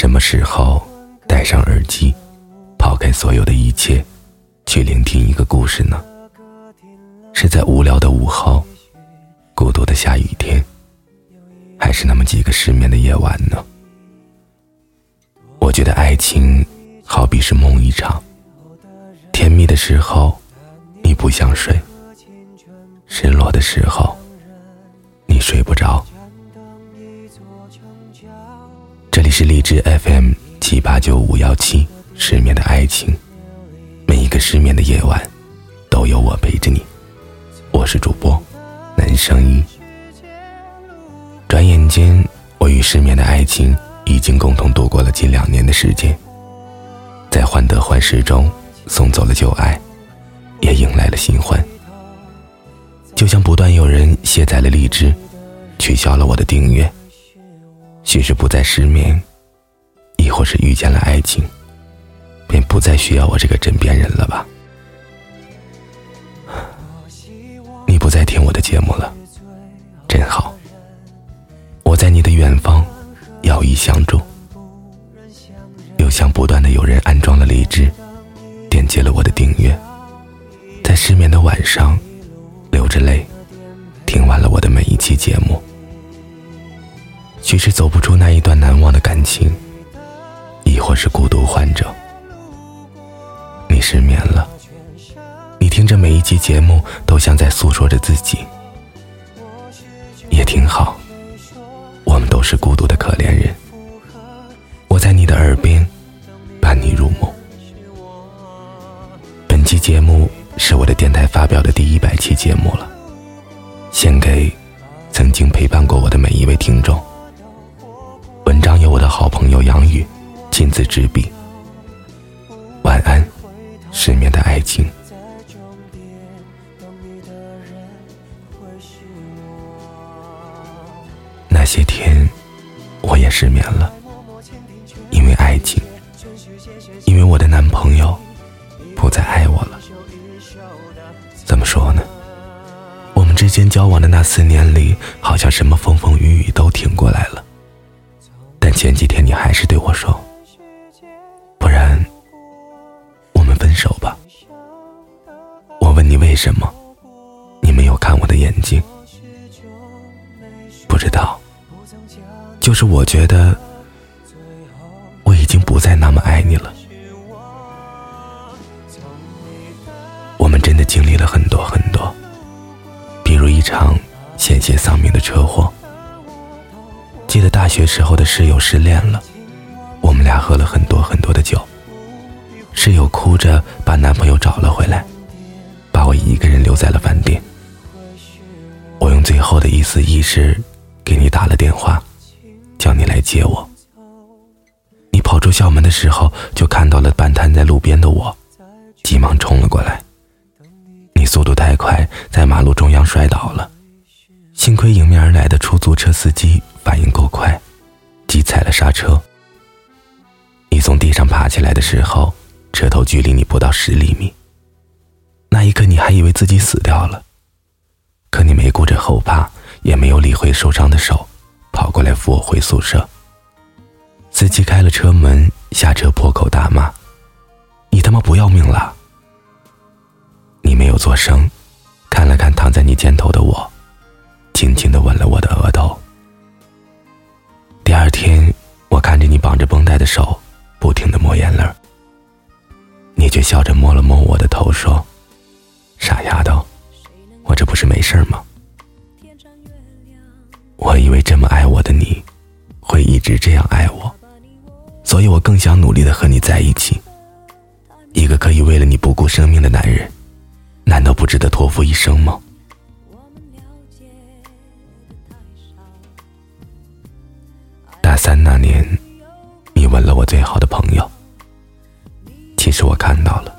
什么时候戴上耳机，抛开所有的一切，去聆听一个故事呢？是在无聊的午后，孤独的下雨天，还是那么几个失眠的夜晚呢？我觉得爱情好比是梦一场，甜蜜的时候你不想睡，失落的时候你睡不着。里是荔枝 FM 七八九五幺七，失眠的爱情，每一个失眠的夜晚都有我陪着你。我是主播男声音。转眼间，我与失眠的爱情。已经共同度过了近两年的时间，在患得患失中送走了旧爱，也迎来了新欢。就像不断有人卸载了荔枝，取消了我的订阅，许是不再失眠，亦或是遇见了爱情，便不再需要我这个枕边人了吧？你不再听我的节目了，真好。我在你的远方。遥一相助，又像不断的有人安装了荔枝，点击了我的订阅，在失眠的晚上，流着泪，听完了我的每一期节目。许是走不出那一段难忘的感情，亦或是孤独患者，你失眠了，你听着每一期节目，都像在诉说着自己，也挺好。我们都是孤独的可怜人。我在你的耳边伴你入梦。本期节目是我的电台发表的第一百期节目了，献给曾经陪伴过我的每一位听众。文章由我的好朋友杨宇亲自执笔。晚安，失眠的爱情。那些天，我也失眠了，因为爱情，因为我的男朋友不再爱我了。怎么说呢？我们之间交往的那四年里，好像什么风风雨雨都挺过来了。前几天你还是对我说：“不然，我们分手吧。”我问你为什么，你没有看我的眼睛，不知道。就是我觉得我已经不再那么爱你了。我们真的经历了很多很多，比如一场险些丧命的车祸。记得大学时候的室友失恋了，我们俩喝了很多很多的酒，室友哭着把男朋友找了回来，把我一个人留在了饭店。我用最后的一丝意识给你打了电话。叫你来接我。你跑出校门的时候，就看到了半瘫在路边的我，急忙冲了过来。你速度太快，在马路中央摔倒了，幸亏迎面而来的出租车司机反应够快，急踩了刹车。你从地上爬起来的时候，车头距离你不到十厘米。那一刻，你还以为自己死掉了，可你没顾着后怕，也没有理会受伤的手。跑过来扶我回宿舍。司机开了车门，下车破口大骂：“你他妈不要命了！”你没有作声，看了看躺在你肩头的我，轻轻的吻了我的额头。第二天，我看着你绑着绷带的手，不停的抹眼泪你却笑着摸了摸我的头，说：“傻丫头，我这不是没事吗？”我以为这么爱我的你，会一直这样爱我，所以我更想努力的和你在一起。一个可以为了你不顾生命的男人，难道不值得托付一生吗？三那年，你吻了我最好的朋友。其实我看到了，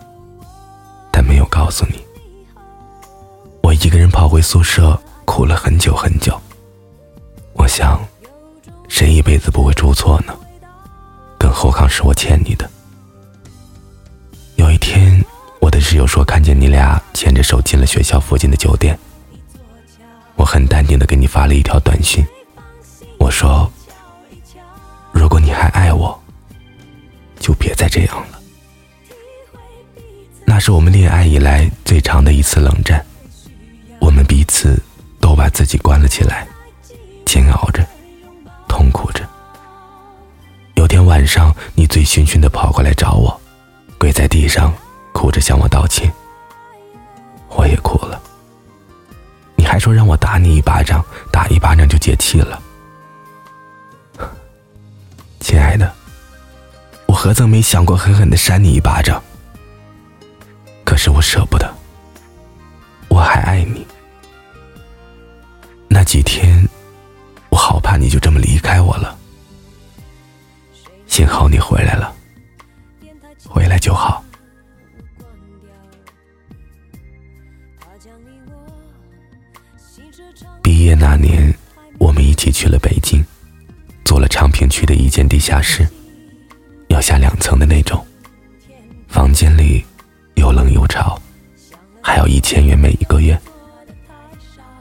但没有告诉你。我一个人跑回宿舍，哭了很久很久。我想，谁一辈子不会出错呢？更何况是我欠你的。有一天，我的室友说看见你俩牵着手进了学校附近的酒店。我很很淡定的给你发了一条短信，我说：“如果你还爱我，就别再这样了。”那是我们恋爱以来最长的一次冷战，我们彼此都把自己关了起来，煎熬着，痛苦着。有天晚上，你醉醺醺的跑过来找我，跪在地上，哭着向我道歉。我也哭了。你还说让我打你一巴掌，打一巴掌就解气了。亲爱的，我何曾没想过狠狠的扇你一巴掌？可是我舍不得，我还爱你。那几天，我好怕你就这么离开我了。幸好你回来了，回来就好。毕业那年，我们一起去了北京，昌平区的一间地下室，要下两层的那种，房间里。又冷又潮，还要一千元每一个月。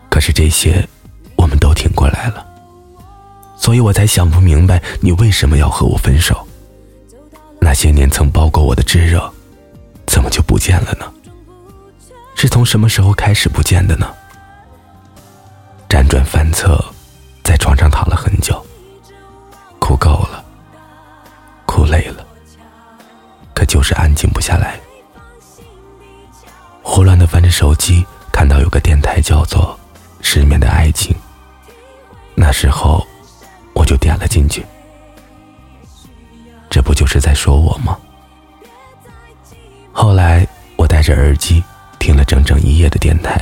可是这些我们都挺过来了，所以我才想不明白你为什么要和我分手。那些年曾包裹我的炙热，怎么就不见了呢？是从什么时候开始不见的呢？辗转反侧，在床上躺了很久，哭够了，哭累了，可就是安静不下来。胡乱的翻着手机，看到有个电台叫做《失眠的爱情》。那时候，我就点了进去。这不就是在说我吗？后来，我戴着耳机听了整整一夜的电台，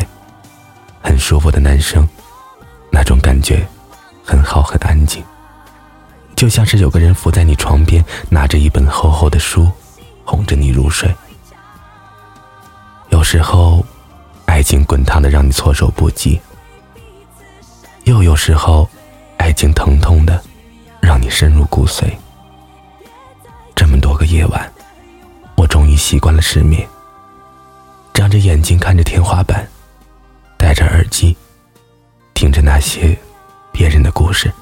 很舒服的男声，那种感觉很好，很安静，就像是有个人伏在你床边，拿着一本厚厚的书，哄着你入睡。有时候，爱情滚烫的让你措手不及；又有时候，爱情疼痛的让你深入骨髓。这么多个夜晚，我终于习惯了失眠，张着眼睛看着天花板，戴着耳机，听着那些别人的故事，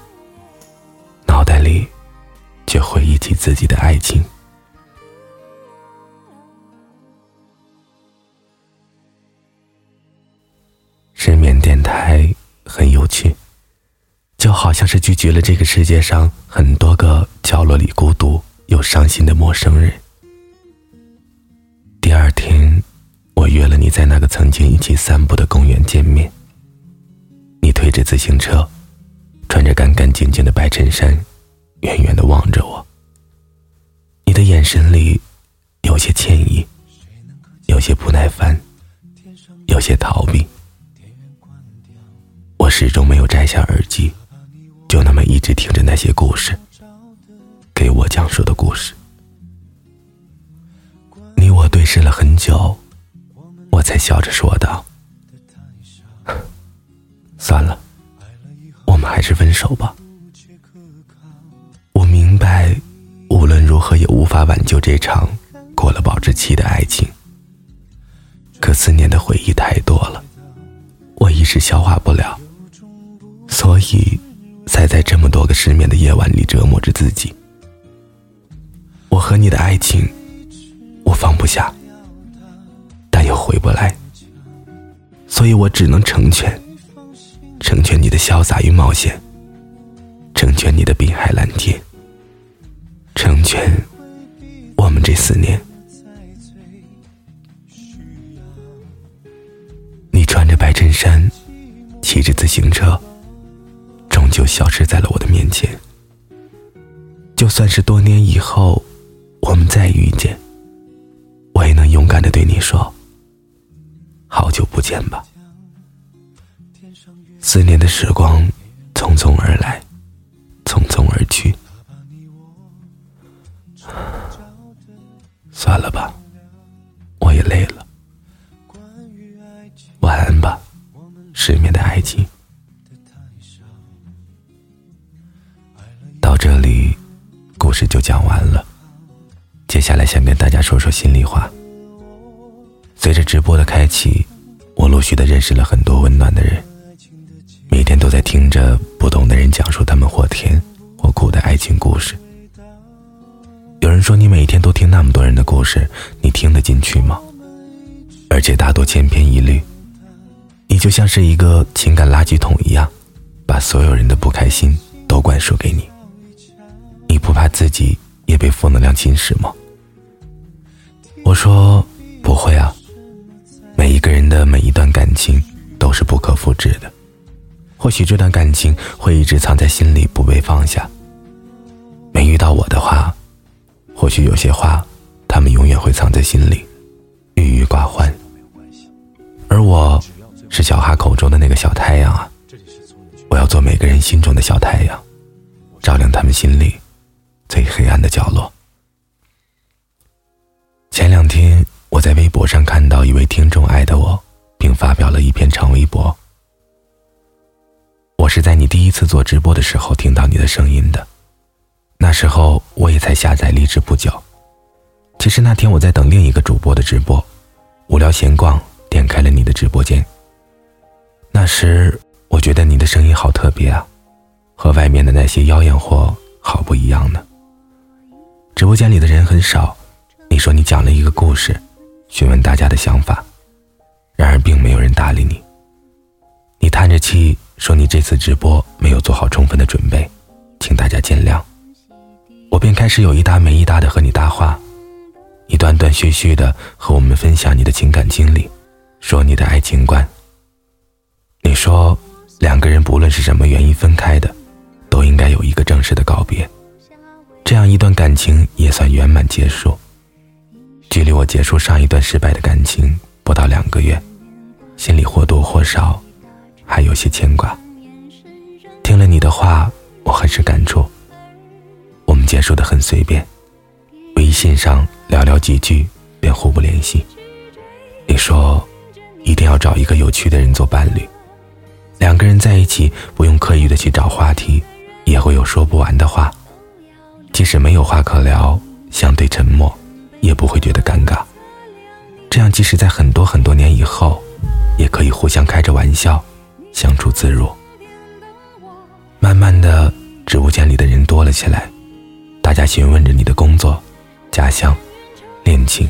脑袋里却回忆起自己的爱情。失眠电台很有趣，就好像是聚集了这个世界上很多个角落里孤独又伤心的陌生人。第二天，我约了你在那个曾经一起散步的公园见面。你推着自行车，穿着干干净净的白衬衫，远远的望着我。你的眼神里有些歉意，有些不耐烦，有些逃避。我始终没有摘下耳机，就那么一直听着那些故事，给我讲述的故事。你我对视了很久，我才笑着说道：“算了，还是分手吧。”我明白，无论如何也无法挽救这场过了保质期的爱情。可思念的回忆太多了，我一时消化不了。所以，才在这么多个失眠的夜晚里折磨着自己。我和你的爱情，我放不下，但又回不来，所以我只能成全，成全你的潇洒与冒险，成全你的碧海蓝天，成全我们这四年。你穿着白衬衫，骑着自行车。终究消失在了我的面前。就算是多年以后，我们再遇见，我也能勇敢的对你说：“好久不见吧。”四年的时光匆匆而来，匆匆而去。算了吧，我也累了。晚安吧，失眠的爱情。到这里，故事就讲完了。接下来想跟大家说说心里话。随着直播的开启，我陆续的认识了很多温暖的人。每天都在听着不懂的人讲述他们或甜或苦的爱情故事。有人说，你每天都听那么多人的故事，你听得进去吗？而且大多千篇一律。你就像是一个情感垃圾桶一样，把所有人的不开心都灌输给你。你不怕自己也被负能量侵蚀吗？我说不会啊。每一个人的每一段感情都是不可复制的。或许这段感情会一直藏在心里不被放下。没遇到我的话，或许有些话，他们永远会藏在心里，郁郁寡欢。而我。是小哈口中的那个小太阳啊！我要做每个人心中的小太阳，照亮他们心里最黑暗的角落。前两天我在微博上看到一位听众艾特我，并发表了一篇长微博。我是在你第一次做直播的时候听到你的声音的，那时候我也才下载荔枝不久。其实那天我在等另一个主播的直播，无聊闲逛，点开了你的直播间。那时我觉得你的声音好特别啊，和外面的那些妖艳货好不一样呢。直播间里的人很少，你说你讲了一个故事，询问大家的想法，然而并没有人搭理你。你叹着气说你这次直播没有做好充分的准备，请大家见谅。我便开始有一搭没一搭的和你搭话，你断断续续的和我们分享你的情感经历，说你的爱情观。你说，两个人不论是什么原因分开的，都应该有一个正式的告别，这样一段感情也算圆满结束。距离我结束上一段失败的感情不到两个月，心里或多或少还有些牵挂。听了你的话，我很是感触。我们结束的很随便，微信上聊聊几句便互不联系。你说，一定要找一个有趣的人做伴侣。两个人在一起，不用刻意的去找话题，也会有说不完的话。即使没有话可聊，相对沉默，也不会觉得尴尬。这样，即使在很多很多年以后，也可以互相开着玩笑，相处自如。慢慢的，直播间里的人多了起来，大家询问着你的工作、家乡、恋情。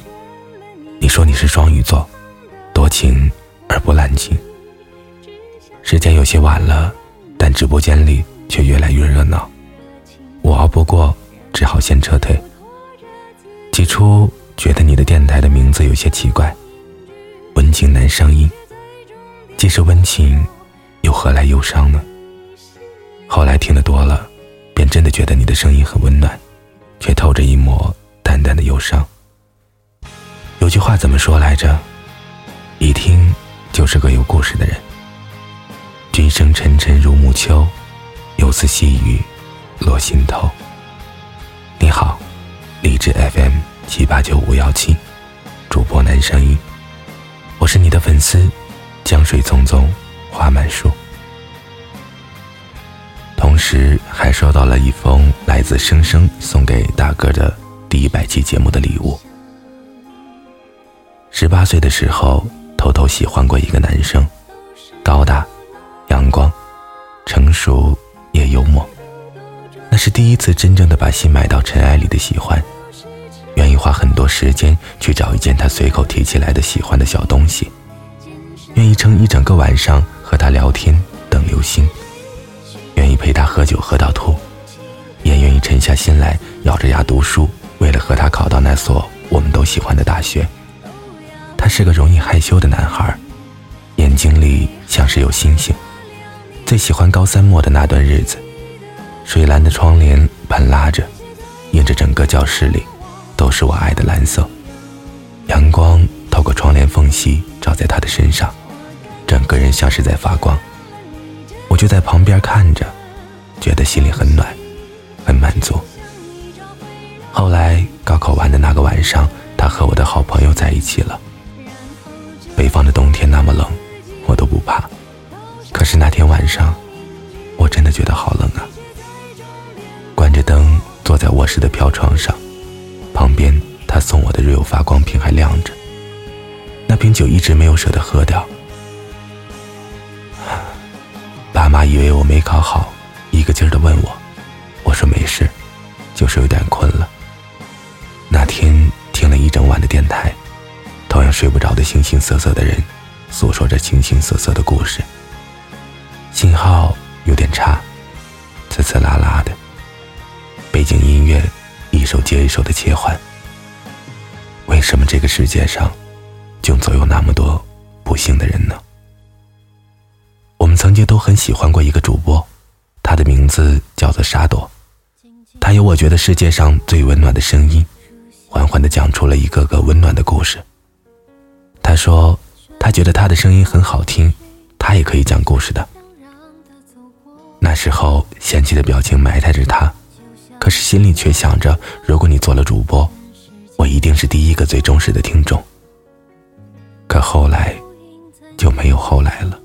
你说你是双鱼座，多情而不滥情。时间有些晚了，但直播间里却越来越热闹。我熬不过，只好先撤退。起初觉得你的电台的名字有些奇怪，“温情男声音”，既是温情，又何来忧伤呢？后来听得多了，便真的觉得你的声音很温暖，却透着一抹淡淡的忧伤。有句话怎么说来着？一听就是个有故事的人。君生沉沉如暮秋，犹似细雨落心头。你好，荔枝 FM 七八九五幺七，主播男声音，我是你的粉丝，江水匆匆花满树。同时还收到了一封来自生生送给大哥的第一百期节目的礼物。十八岁的时候，偷偷喜欢过一个男生，高大。阳光，成熟也幽默，那是第一次真正的把心埋到尘埃里的喜欢，愿意花很多时间去找一件他随口提起来的喜欢的小东西，愿意撑一整个晚上和他聊天等流星，愿意陪他喝酒喝到吐，也愿意沉下心来咬着牙读书，为了和他考到那所我们都喜欢的大学。他是个容易害羞的男孩，眼睛里像是有星星。最喜欢高三末的那段日子，水蓝的窗帘半拉着，映着整个教室里都是我爱的蓝色。阳光透过窗帘缝隙照在他的身上，整个人像是在发光。我就在旁边看着，觉得心里很暖，很满足。后来高考完的那个晚上，他和我的好朋友在一起了。北方的冬天那么冷，我都不怕。可是那天晚上，我真的觉得好冷啊。关着灯，坐在卧室的飘窗上，旁边他送我的日有发光瓶还亮着，那瓶酒一直没有舍得喝掉。爸妈以为我没考好，一个劲儿的问我。我说没事，就是有点困了。那天听了一整晚的电台，同样睡不着的形形色色的人，诉说着形形色色的故事。信号有点差，呲呲啦啦的。背景音乐一首接一首的切换。为什么这个世界上，就总有那么多不幸的人呢？曾经都很喜欢过一个主播，他的名字叫做沙朵。他有我觉得世界上最温暖的声音，缓缓地讲出了一个个温暖的故事。他说，他觉得他的声音很好听，他也可以讲故事的。那时候嫌弃的表情埋汰着他，可是心里却想着，如果你做了主播，我一定是第一个最忠实的听众。可后来，就没有后来了。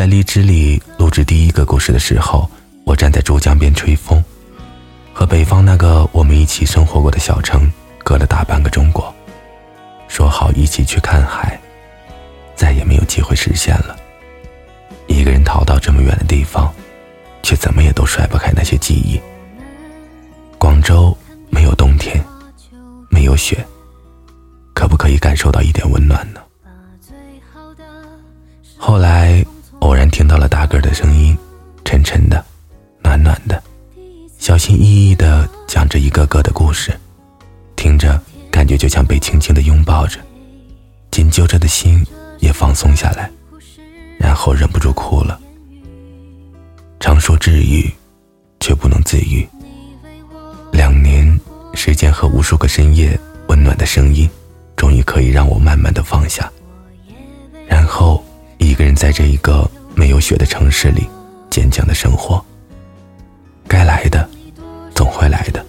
在荔枝里录制第一个故事的时候。我站在珠江边吹风，和北方那个我们一起生活过的小城隔了大半个中国。说好一起去看海，再也没有机会实现了。一个人逃到这么远的地方，却怎么也都甩不开那些记忆。广州没有冬天，没有雪，可不可以感受到一点温暖呢？后来一个个的故事，听着感觉就像被轻轻的拥抱着，紧揪着的心也放松下来，然后忍不住哭了。常说治愈，却不能自愈。两年时间和无数个深夜温暖的声音，终于可以让我慢慢的放下，然后一个人在这一个没有雪的城市里，坚强的生活。该来的，总会来的。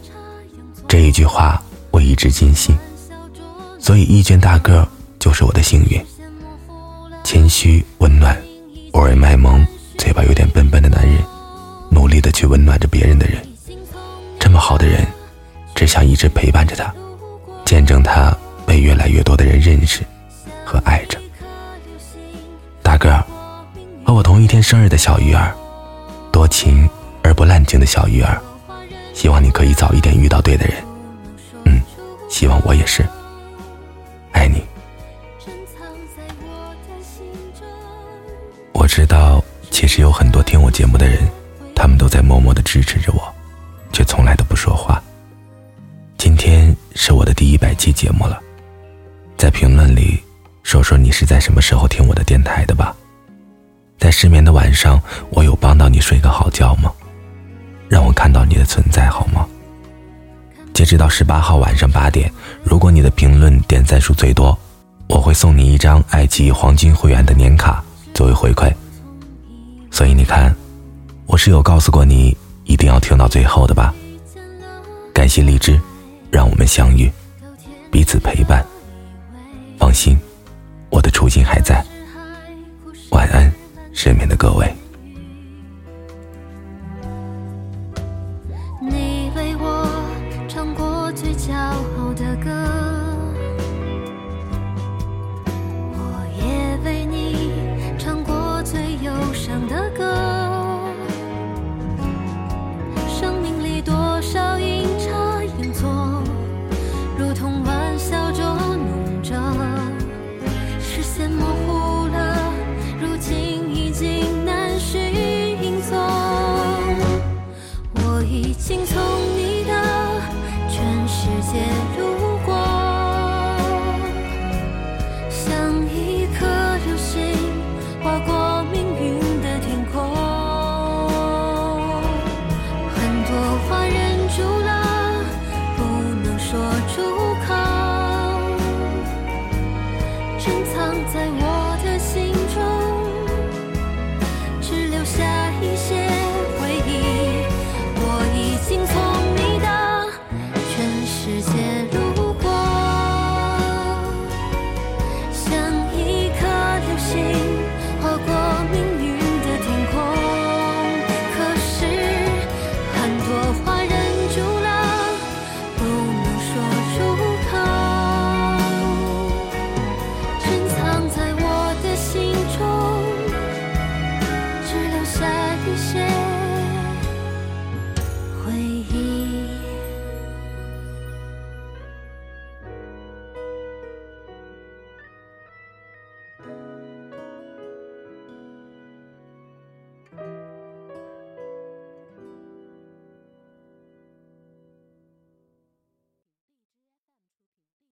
这一句话我一直坚信，所以一卷大个就是我的幸运。谦虚、温暖，偶尔卖萌，嘴巴有点笨笨的男人，努力的去温暖着别人的人。这么好的人，只想一直陪伴着他，见证他被越来越多的人认识和爱着。大个儿，和我同一天生日的小鱼儿，多情。而不滥情的小鱼儿，希望你可以早一点遇到对的人。嗯，希望我也是。爱你。我知道，其实有很多听我节目的人，他们都在默默的支持着我，却从来都不说话。今天是我的第一百期节目了，在评论里说说你是在什么时候听我的电台的吧。在失眠的晚上，我有帮到你睡个好觉吗？让我看到你的存在好吗？截止到十八号晚上八点，如果你的评论点赞数最多，我会送你一张爱奇艺黄金会员的年卡作为回馈。所以你看，我是有告诉过你一定要听到最后的吧？感谢荔枝，让我们相遇，彼此陪伴。放心，我的初心还在。晚安，失眠的各位。